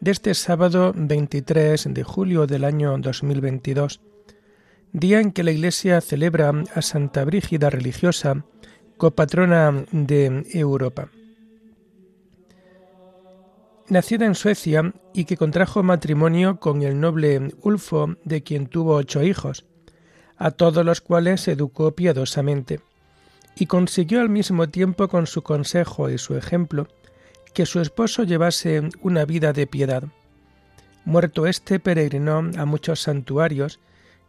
de este sábado 23 de julio del año 2022, día en que la Iglesia celebra a Santa Brígida religiosa, copatrona de Europa. Nacida en Suecia y que contrajo matrimonio con el noble Ulfo, de quien tuvo ocho hijos, a todos los cuales educó piadosamente, y consiguió al mismo tiempo con su consejo y su ejemplo que su esposo llevase una vida de piedad. Muerto éste, peregrinó a muchos santuarios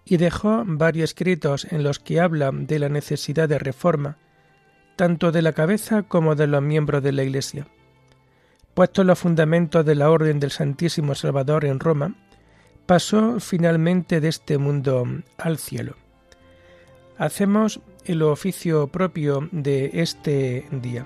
y dejó varios escritos en los que habla de la necesidad de reforma, tanto de la cabeza como de los miembros de la Iglesia. Puesto los fundamentos de la Orden del Santísimo Salvador en Roma, pasó finalmente de este mundo al cielo. Hacemos el oficio propio de este día.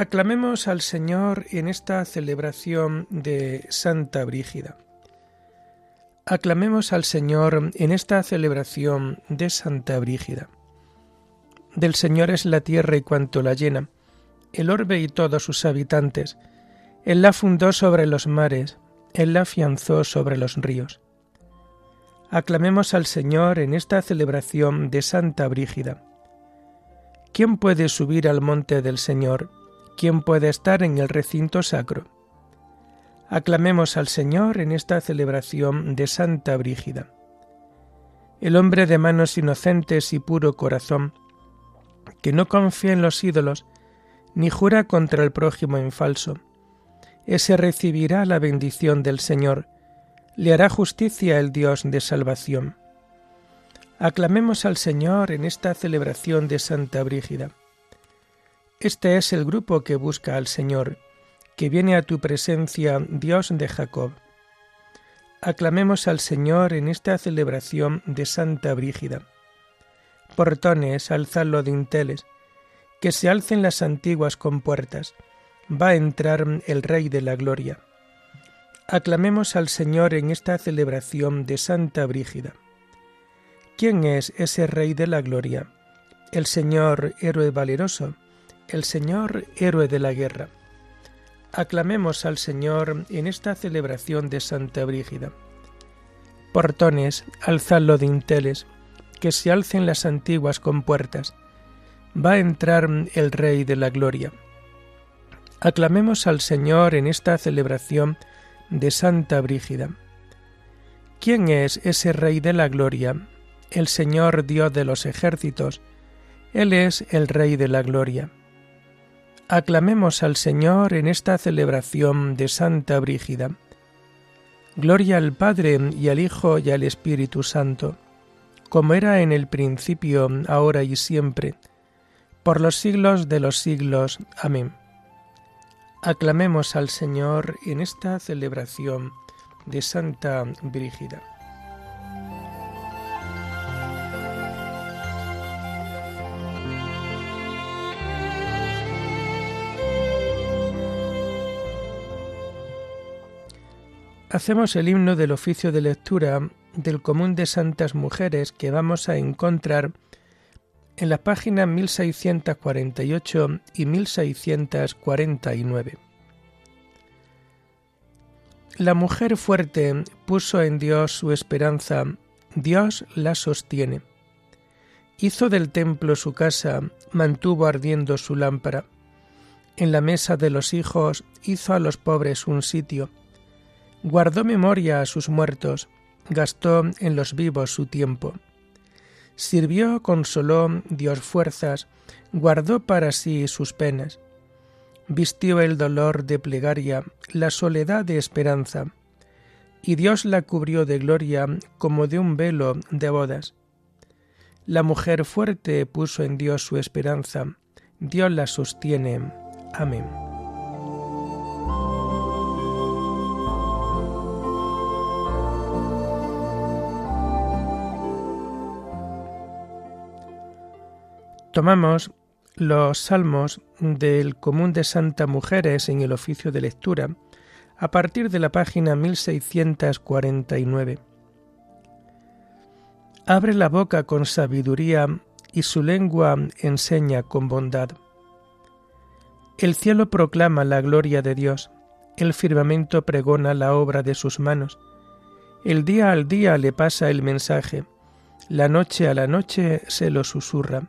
Aclamemos al Señor en esta celebración de Santa Brígida. Aclamemos al Señor en esta celebración de Santa Brígida. Del Señor es la tierra y cuanto la llena, el orbe y todos sus habitantes. Él la fundó sobre los mares, Él la afianzó sobre los ríos. Aclamemos al Señor en esta celebración de Santa Brígida. ¿Quién puede subir al monte del Señor? ¿Quién puede estar en el recinto sacro? Aclamemos al Señor en esta celebración de Santa Brígida. El hombre de manos inocentes y puro corazón, que no confía en los ídolos, ni jura contra el prójimo en falso, ese recibirá la bendición del Señor, le hará justicia el Dios de salvación. Aclamemos al Señor en esta celebración de Santa Brígida. Este es el grupo que busca al Señor, que viene a tu presencia, Dios de Jacob. Aclamemos al Señor en esta celebración de Santa Brígida. Portones, alzadlo dinteles, que se alcen las antiguas compuertas, va a entrar el Rey de la Gloria. Aclamemos al Señor en esta celebración de Santa Brígida. ¿Quién es ese Rey de la Gloria? El Señor, héroe valeroso, el Señor héroe de la guerra. Aclamemos al Señor en esta celebración de Santa Brígida. Portones, alzadlo dinteles, que se alcen las antiguas compuertas. Va a entrar el Rey de la Gloria. Aclamemos al Señor en esta celebración de Santa Brígida. ¿Quién es ese Rey de la Gloria? El Señor Dios de los ejércitos. Él es el Rey de la Gloria. Aclamemos al Señor en esta celebración de Santa Brígida. Gloria al Padre y al Hijo y al Espíritu Santo, como era en el principio, ahora y siempre, por los siglos de los siglos. Amén. Aclamemos al Señor en esta celebración de Santa Brígida. Hacemos el himno del oficio de lectura del común de santas mujeres que vamos a encontrar en las páginas 1648 y 1649. La mujer fuerte puso en Dios su esperanza, Dios la sostiene. Hizo del templo su casa, mantuvo ardiendo su lámpara, En la mesa de los hijos hizo a los pobres un sitio. Guardó memoria a sus muertos, gastó en los vivos su tiempo. Sirvió, consoló, dio fuerzas, guardó para sí sus penas. Vistió el dolor de plegaria, la soledad de esperanza, y Dios la cubrió de gloria como de un velo de bodas. La mujer fuerte puso en Dios su esperanza, Dios la sostiene. Amén. Tomamos los salmos del común de Santa Mujeres en el oficio de lectura a partir de la página 1649. Abre la boca con sabiduría y su lengua enseña con bondad. El cielo proclama la gloria de Dios, el firmamento pregona la obra de sus manos. El día al día le pasa el mensaje, la noche a la noche se lo susurra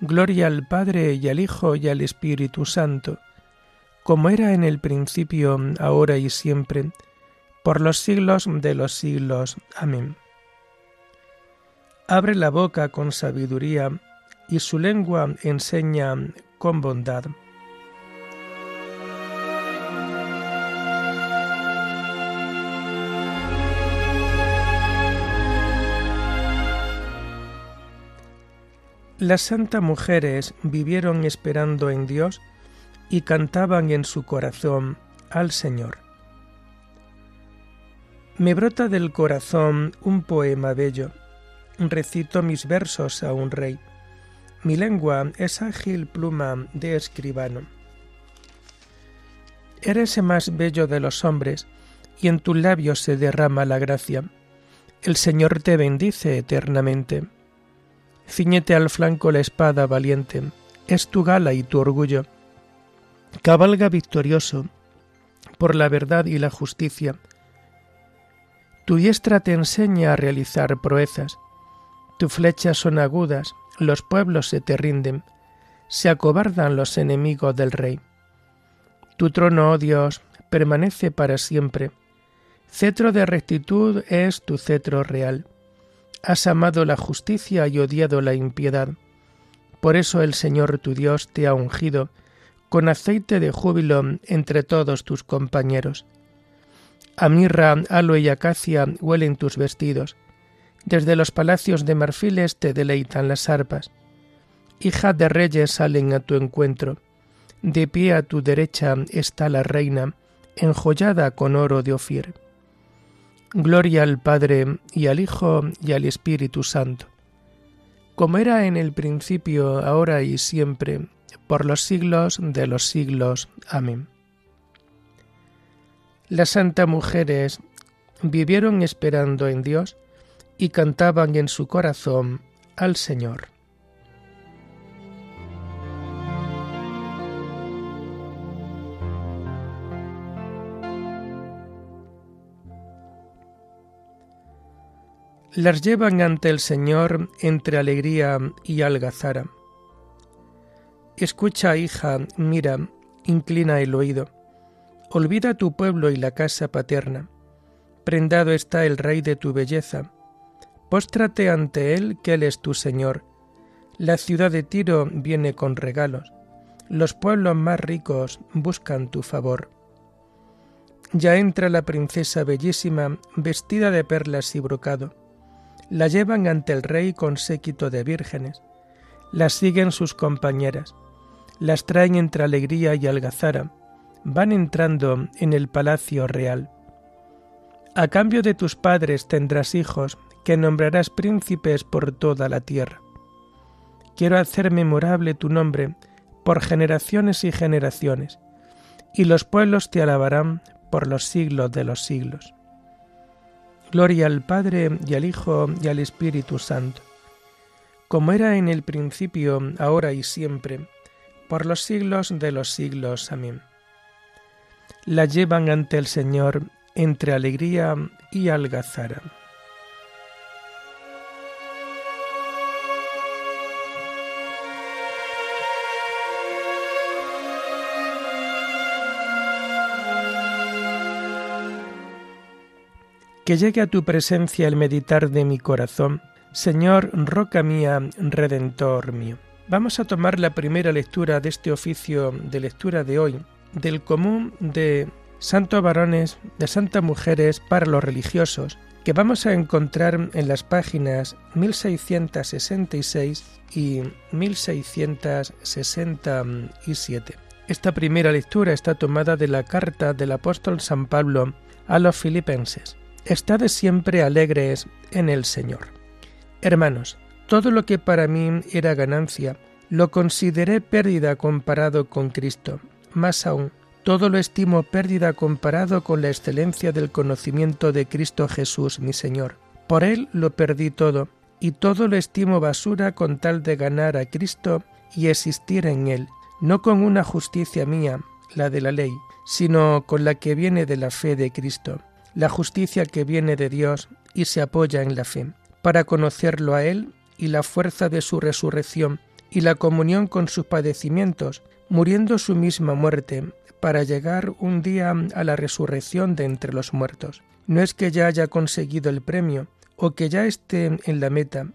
Gloria al Padre y al Hijo y al Espíritu Santo, como era en el principio, ahora y siempre, por los siglos de los siglos. Amén. Abre la boca con sabiduría, y su lengua enseña con bondad. Las santas mujeres vivieron esperando en Dios y cantaban en su corazón al Señor. Me brota del corazón un poema bello, recito mis versos a un rey. Mi lengua es ágil pluma de escribano. Eres el más bello de los hombres, y en tus labios se derrama la gracia. El Señor te bendice eternamente Cíñete al flanco la espada valiente, es tu gala y tu orgullo. Cabalga victorioso por la verdad y la justicia. Tu diestra te enseña a realizar proezas. Tus flechas son agudas, los pueblos se te rinden, se acobardan los enemigos del rey. Tu trono, oh Dios, permanece para siempre. Cetro de rectitud es tu cetro real Has amado la justicia y odiado la impiedad. Por eso el Señor tu Dios te ha ungido con aceite de júbilo entre todos tus compañeros. A mirra, aloe y acacia huelen tus vestidos. Desde los palacios de marfiles te deleitan las arpas. Hija de reyes salen a tu encuentro. De pie a tu derecha está la reina, enjollada con oro de Ofir. Gloria al Padre y al Hijo y al Espíritu Santo, como era en el principio, ahora y siempre, por los siglos de los siglos. Amén. Las santas mujeres vivieron esperando en Dios y cantaban en su corazón al Señor. Las llevan ante el Señor entre alegría y algazara. Escucha, hija, mira, inclina el oído. Olvida tu pueblo y la casa paterna. Prendado está el Rey de tu belleza. Póstrate ante él, que él es tu Señor. La ciudad de Tiro viene con regalos. Los pueblos más ricos buscan tu favor. Ya entra la princesa bellísima, vestida de perlas y brocado la llevan ante el rey con séquito de vírgenes, las siguen sus compañeras, las traen entre alegría y algazara, van entrando en el palacio real. A cambio de tus padres tendrás hijos, que nombrarás príncipes por toda la tierra. Quiero hacer memorable tu nombre por generaciones y generaciones, y los pueblos te alabarán por los siglos de los siglos. Gloria al Padre y al Hijo y al Espíritu Santo, como era en el principio, ahora y siempre, por los siglos de los siglos. Amén. La llevan ante el Señor entre alegría y algazara. Que llegue a tu presencia el meditar de mi corazón, Señor, roca mía, redentor mío. Vamos a tomar la primera lectura de este oficio de lectura de hoy, del común de santos varones, de santas mujeres para los religiosos, que vamos a encontrar en las páginas 1666 y 1667. Esta primera lectura está tomada de la carta del apóstol San Pablo a los filipenses. Estad siempre alegres en el Señor. Hermanos, todo lo que para mí era ganancia, lo consideré pérdida comparado con Cristo. Más aún, todo lo estimo pérdida comparado con la excelencia del conocimiento de Cristo Jesús, mi Señor. Por Él lo perdí todo, y todo lo estimo basura con tal de ganar a Cristo y existir en Él, no con una justicia mía, la de la ley, sino con la que viene de la fe de Cristo la justicia que viene de Dios y se apoya en la fe, para conocerlo a Él y la fuerza de su resurrección y la comunión con sus padecimientos, muriendo su misma muerte, para llegar un día a la resurrección de entre los muertos. No es que ya haya conseguido el premio o que ya esté en la meta,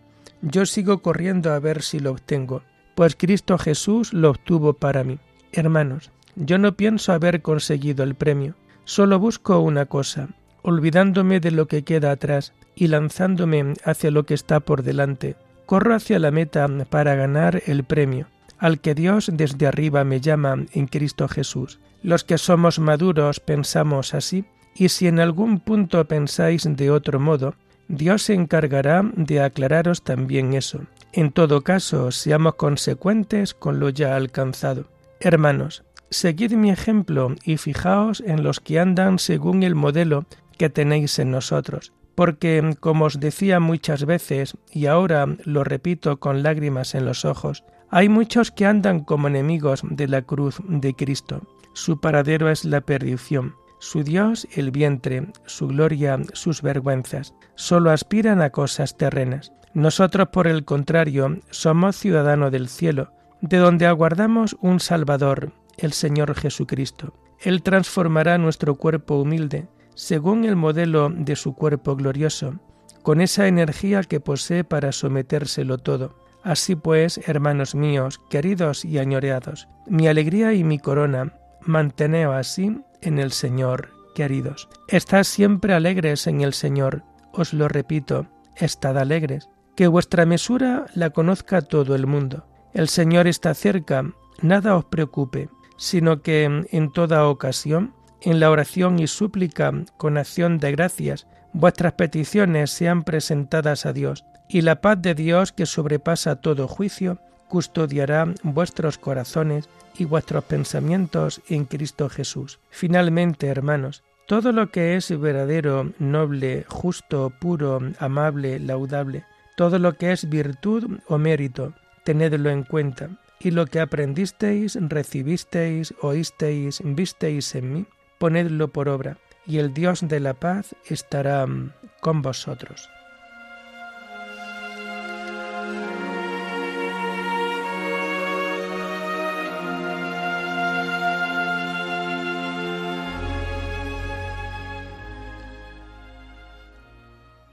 yo sigo corriendo a ver si lo obtengo, pues Cristo Jesús lo obtuvo para mí. Hermanos, yo no pienso haber conseguido el premio, solo busco una cosa, olvidándome de lo que queda atrás y lanzándome hacia lo que está por delante, corro hacia la meta para ganar el premio, al que Dios desde arriba me llama en Cristo Jesús. Los que somos maduros pensamos así, y si en algún punto pensáis de otro modo, Dios se encargará de aclararos también eso. En todo caso, seamos consecuentes con lo ya alcanzado. Hermanos, seguid mi ejemplo y fijaos en los que andan según el modelo que tenéis en nosotros. Porque, como os decía muchas veces, y ahora lo repito con lágrimas en los ojos, hay muchos que andan como enemigos de la cruz de Cristo. Su paradero es la perdición, su Dios el vientre, su gloria sus vergüenzas. Solo aspiran a cosas terrenas. Nosotros, por el contrario, somos ciudadanos del cielo, de donde aguardamos un Salvador, el Señor Jesucristo. Él transformará nuestro cuerpo humilde según el modelo de su cuerpo glorioso, con esa energía que posee para sometérselo todo. Así pues, hermanos míos, queridos y añoreados, mi alegría y mi corona, manteneos así en el Señor, queridos. Estad siempre alegres en el Señor, os lo repito, estad alegres. Que vuestra mesura la conozca todo el mundo. El Señor está cerca, nada os preocupe, sino que en toda ocasión en la oración y súplica con acción de gracias, vuestras peticiones sean presentadas a Dios, y la paz de Dios que sobrepasa todo juicio, custodiará vuestros corazones y vuestros pensamientos en Cristo Jesús. Finalmente, hermanos, todo lo que es verdadero, noble, justo, puro, amable, laudable, todo lo que es virtud o mérito, tenedlo en cuenta, y lo que aprendisteis, recibisteis, oísteis, visteis en mí, ponedlo por obra, y el Dios de la paz estará mm, con vosotros.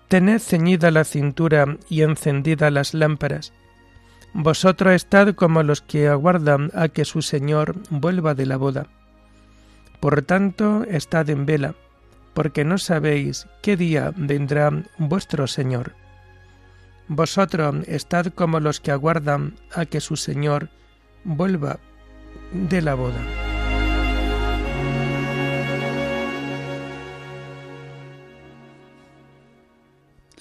Tened ceñida la cintura y encendida las lámparas. Vosotros estad como los que aguardan a que su Señor vuelva de la boda por tanto, estad en vela, porque no sabéis qué día vendrá vuestro Señor. Vosotros estad como los que aguardan a que su Señor vuelva de la boda.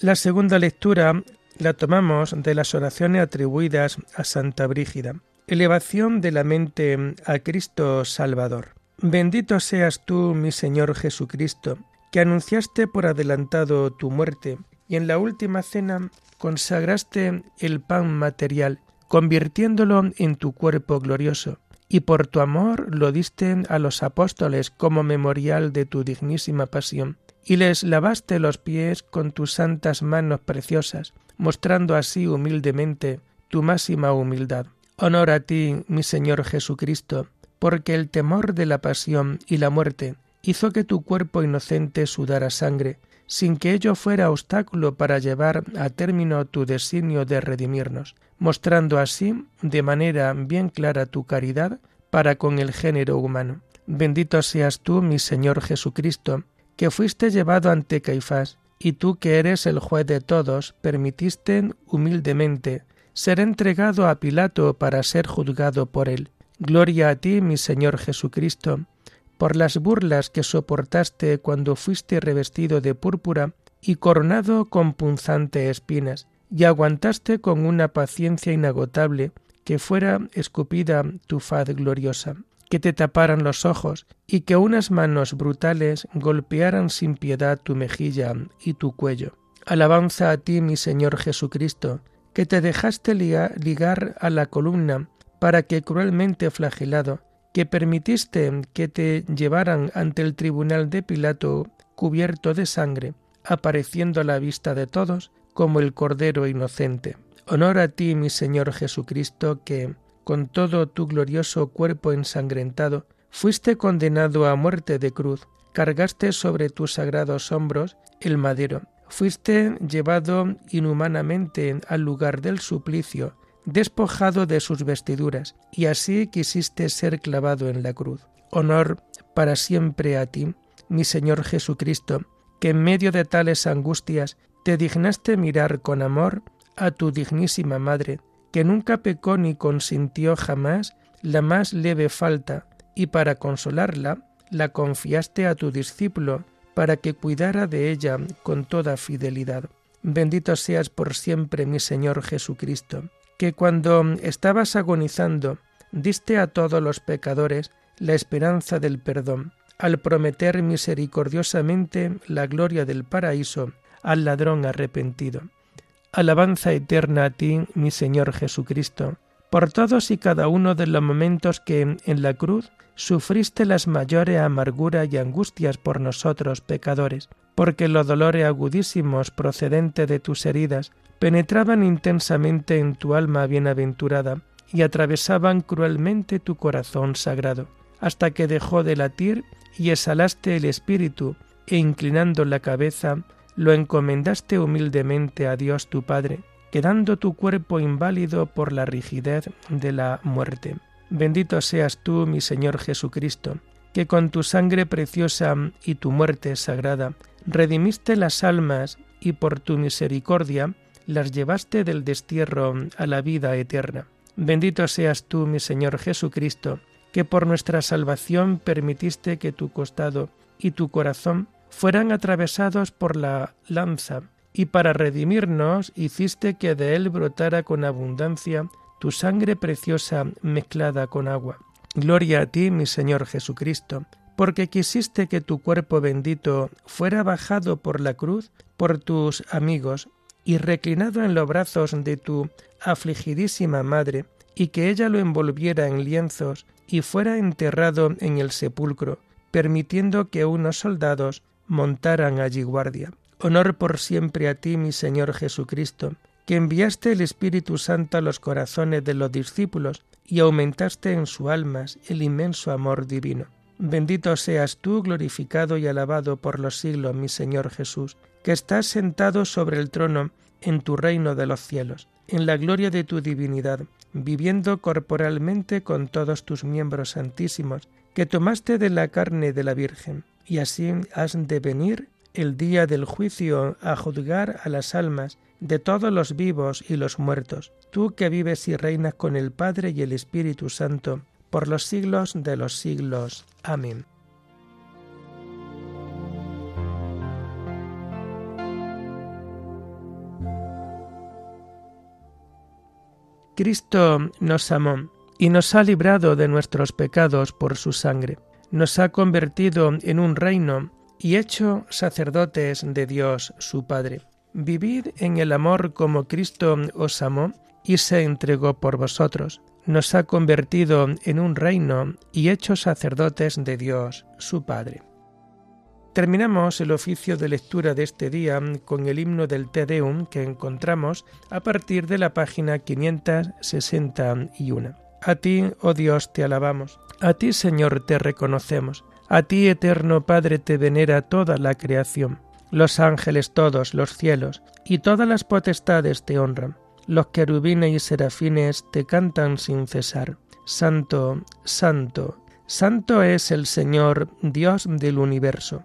La segunda lectura la tomamos de las oraciones atribuidas a Santa Brígida, elevación de la mente a Cristo Salvador. Bendito seas tú, mi Señor Jesucristo, que anunciaste por adelantado tu muerte, y en la última cena consagraste el pan material, convirtiéndolo en tu cuerpo glorioso, y por tu amor lo diste a los apóstoles como memorial de tu dignísima pasión, y les lavaste los pies con tus santas manos preciosas, mostrando así humildemente tu máxima humildad. Honor a ti, mi Señor Jesucristo, porque el temor de la pasión y la muerte hizo que tu cuerpo inocente sudara sangre, sin que ello fuera obstáculo para llevar a término tu designio de redimirnos, mostrando así de manera bien clara tu caridad para con el género humano. Bendito seas tú, mi Señor Jesucristo, que fuiste llevado ante Caifás, y tú que eres el juez de todos, permitiste humildemente ser entregado a Pilato para ser juzgado por él. Gloria a ti, mi Señor Jesucristo, por las burlas que soportaste cuando fuiste revestido de púrpura y coronado con punzantes espinas, y aguantaste con una paciencia inagotable que fuera escupida tu faz gloriosa, que te taparan los ojos y que unas manos brutales golpearan sin piedad tu mejilla y tu cuello. Alabanza a ti, mi Señor Jesucristo, que te dejaste ligar a la columna para que cruelmente flagelado, que permitiste que te llevaran ante el tribunal de Pilato cubierto de sangre, apareciendo a la vista de todos como el Cordero inocente. Honor a ti, mi Señor Jesucristo, que, con todo tu glorioso cuerpo ensangrentado, fuiste condenado a muerte de cruz, cargaste sobre tus sagrados hombros el madero, fuiste llevado inhumanamente al lugar del suplicio, despojado de sus vestiduras, y así quisiste ser clavado en la cruz. Honor para siempre a ti, mi Señor Jesucristo, que en medio de tales angustias te dignaste mirar con amor a tu dignísima Madre, que nunca pecó ni consintió jamás la más leve falta, y para consolarla la confiaste a tu discípulo, para que cuidara de ella con toda fidelidad. Bendito seas por siempre, mi Señor Jesucristo que cuando estabas agonizando diste a todos los pecadores la esperanza del perdón, al prometer misericordiosamente la gloria del paraíso al ladrón arrepentido. Alabanza eterna a ti, mi Señor Jesucristo, por todos y cada uno de los momentos que en la cruz sufriste las mayores amarguras y angustias por nosotros pecadores, porque los dolores agudísimos procedentes de tus heridas penetraban intensamente en tu alma bienaventurada y atravesaban cruelmente tu corazón sagrado, hasta que dejó de latir y exhalaste el espíritu, e inclinando la cabeza, lo encomendaste humildemente a Dios tu Padre, quedando tu cuerpo inválido por la rigidez de la muerte. Bendito seas tú, mi Señor Jesucristo, que con tu sangre preciosa y tu muerte sagrada redimiste las almas y por tu misericordia las llevaste del destierro a la vida eterna. Bendito seas tú, mi Señor Jesucristo, que por nuestra salvación permitiste que tu costado y tu corazón fueran atravesados por la lanza, y para redimirnos hiciste que de él brotara con abundancia tu sangre preciosa mezclada con agua. Gloria a ti, mi Señor Jesucristo, porque quisiste que tu cuerpo bendito fuera bajado por la cruz por tus amigos y reclinado en los brazos de tu afligidísima madre, y que ella lo envolviera en lienzos y fuera enterrado en el sepulcro, permitiendo que unos soldados montaran allí guardia. Honor por siempre a ti, mi Señor Jesucristo, que enviaste el Espíritu Santo a los corazones de los discípulos y aumentaste en sus almas el inmenso amor divino. Bendito seas tú, glorificado y alabado por los siglos, mi Señor Jesús, que estás sentado sobre el trono en tu reino de los cielos, en la gloria de tu divinidad, viviendo corporalmente con todos tus miembros santísimos, que tomaste de la carne de la Virgen, y así has de venir el día del juicio a juzgar a las almas de todos los vivos y los muertos, tú que vives y reinas con el Padre y el Espíritu Santo, por los siglos de los siglos. Amén. Cristo nos amó y nos ha librado de nuestros pecados por su sangre. nos ha convertido en un reino y hecho sacerdotes de Dios su Padre. Vivid en el amor como Cristo os amó y se entregó por vosotros. Nos ha convertido en un reino y hecho sacerdotes de Dios su Padre. Terminamos el oficio de lectura de este día con el himno del Te Deum que encontramos a partir de la página 561. A ti, oh Dios, te alabamos. A ti, Señor, te reconocemos. A ti, eterno Padre, te venera toda la creación. Los ángeles todos, los cielos, y todas las potestades te honran. Los querubines y serafines te cantan sin cesar. Santo, santo, santo es el Señor, Dios del universo.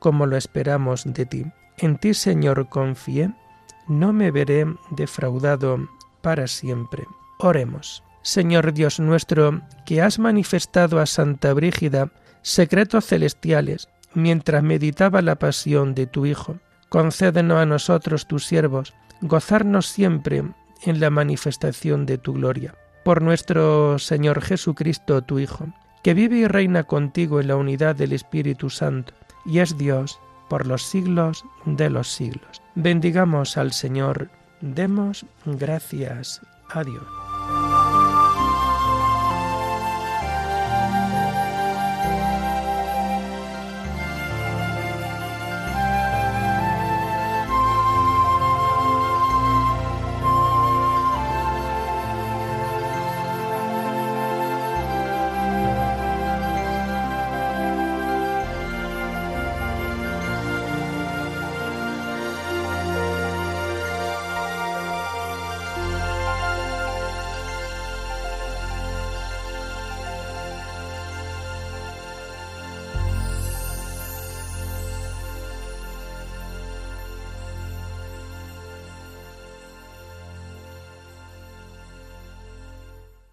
como lo esperamos de ti. En ti, Señor, confié, no me veré defraudado para siempre. Oremos. Señor Dios nuestro, que has manifestado a Santa Brígida secretos celestiales, mientras meditaba la pasión de tu Hijo. Concédenos a nosotros, tus siervos, gozarnos siempre en la manifestación de tu gloria. Por nuestro Señor Jesucristo, tu Hijo, que vive y reina contigo en la unidad del Espíritu Santo, y es Dios por los siglos de los siglos. Bendigamos al Señor, demos gracias a Dios.